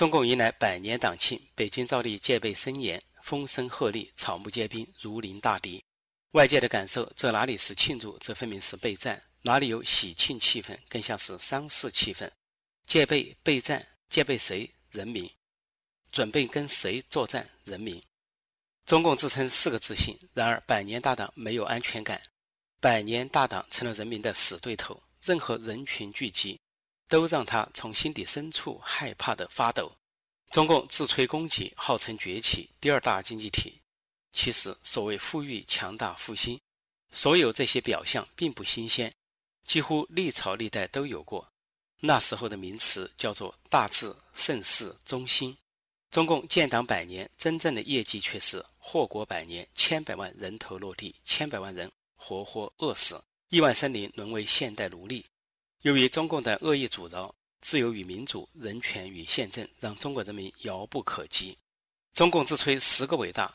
中共迎来百年党庆，北京照例戒备森严，风声鹤唳，草木皆兵，如临大敌。外界的感受，这哪里是庆祝，这分明是备战。哪里有喜庆气氛，更像是丧事气氛。戒备备战，戒备谁？人民。准备跟谁作战？人民。中共自称四个自信，然而百年大党没有安全感，百年大党成了人民的死对头。任何人群聚集，都让他从心底深处害怕的发抖。中共自吹功绩，号称崛起第二大经济体。其实，所谓富裕、强大、复兴，所有这些表象并不新鲜，几乎历朝历代都有过。那时候的名词叫做“大治、盛世、中兴”。中共建党百年，真正的业绩却是祸国百年，千百万人头落地，千百万人活活饿死，亿万生灵沦为现代奴隶。由于中共的恶意阻挠，自由与民主、人权与宪政，让中国人民遥不可及。中共自吹十个伟大。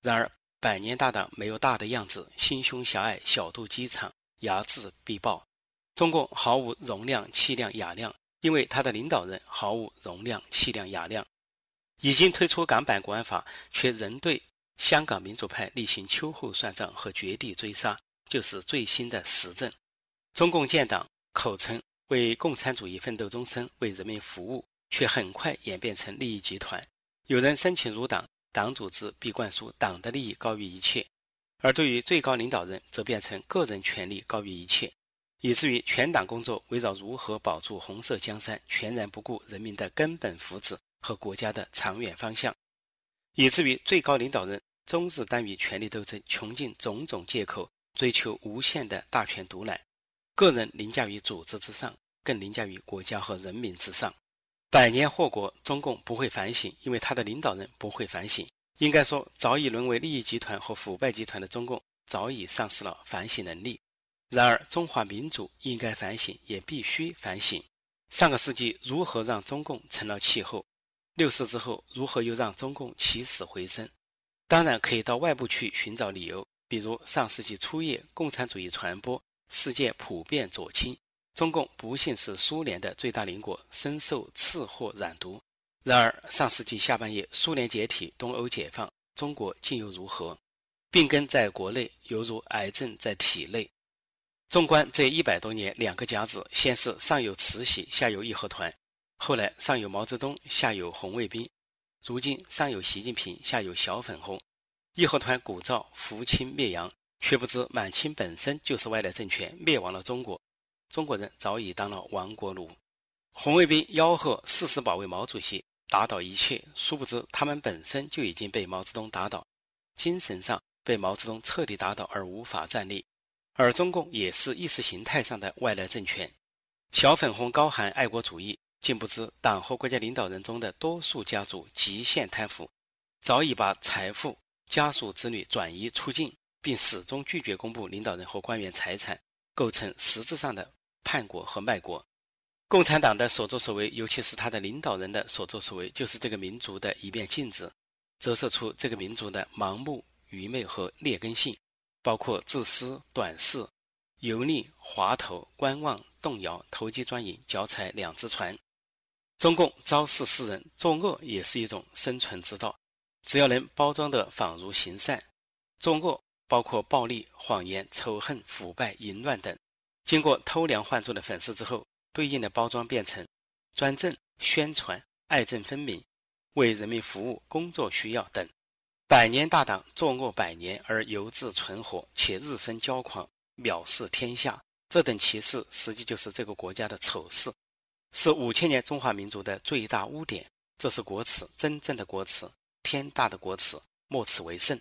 然而，百年大党没有大的样子，心胸狭隘，小肚鸡肠，睚眦必报。中共毫无容量、气量、雅量，因为他的领导人毫无容量、气量、雅量。已经推出港版国安法，却仍对香港民主派例行秋后算账和绝地追杀，就是最新的实证。中共建党口称为共产主义奋斗终身，为人民服务，却很快演变成利益集团。有人申请入党。党组织必灌输党的利益高于一切，而对于最高领导人，则变成个人权利高于一切，以至于全党工作围绕如何保住红色江山，全然不顾人民的根本福祉和国家的长远方向，以至于最高领导人终日耽于权力斗争，穷尽种种借口，追求无限的大权独揽，个人凌驾于组织之上，更凌驾于国家和人民之上。百年祸国，中共不会反省，因为他的领导人不会反省。应该说，早已沦为利益集团和腐败集团的中共，早已丧失了反省能力。然而，中华民族应该反省，也必须反省。上个世纪如何让中共成了气候？六四之后如何又让中共起死回生？当然可以到外部去寻找理由，比如上世纪初叶共产主义传播，世界普遍左倾。中共不幸是苏联的最大邻国，深受次祸染毒。然而，上世纪下半叶，苏联解体，东欧解放，中国竟又如何？病根在国内，犹如癌症在体内。纵观这一百多年，两个甲子，先是上有慈禧，下有义和团；后来上有毛泽东，下有红卫兵；如今上有习近平，下有小粉红。义和团鼓噪扶清灭洋，却不知满清本身就是外来政权，灭亡了中国。中国人早已当了亡国奴，红卫兵吆喝誓死保卫毛主席，打倒一切，殊不知他们本身就已经被毛泽东打倒，精神上被毛泽东彻底打倒而无法站立。而中共也是意识形态上的外来政权，小粉红高喊爱国主义，竟不知党和国家领导人中的多数家族极限贪腐，早已把财富、家属子女转移出境，并始终拒绝公布领导人和官员财产，构成实质上的。叛国和卖国，共产党的所作所为，尤其是他的领导人的所作所为，就是这个民族的一面镜子，折射出这个民族的盲目、愚昧和劣根性，包括自私、短视、油腻、滑头、观望、动摇、投机钻营、脚踩两只船。中共昭示世人，作恶也是一种生存之道，只要能包装的仿如行善。作恶包括暴力、谎言、仇恨、腐败、淫乱等。经过偷梁换柱的粉饰之后，对应的包装变成专政、宣传、爱憎分明、为人民服务、工作需要等。百年大党作恶百年而犹自存活，且日生骄狂，藐视天下，这等奇事，实际就是这个国家的丑事，是五千年中华民族的最大污点。这是国耻，真正的国耻，天大的国耻，莫此为甚。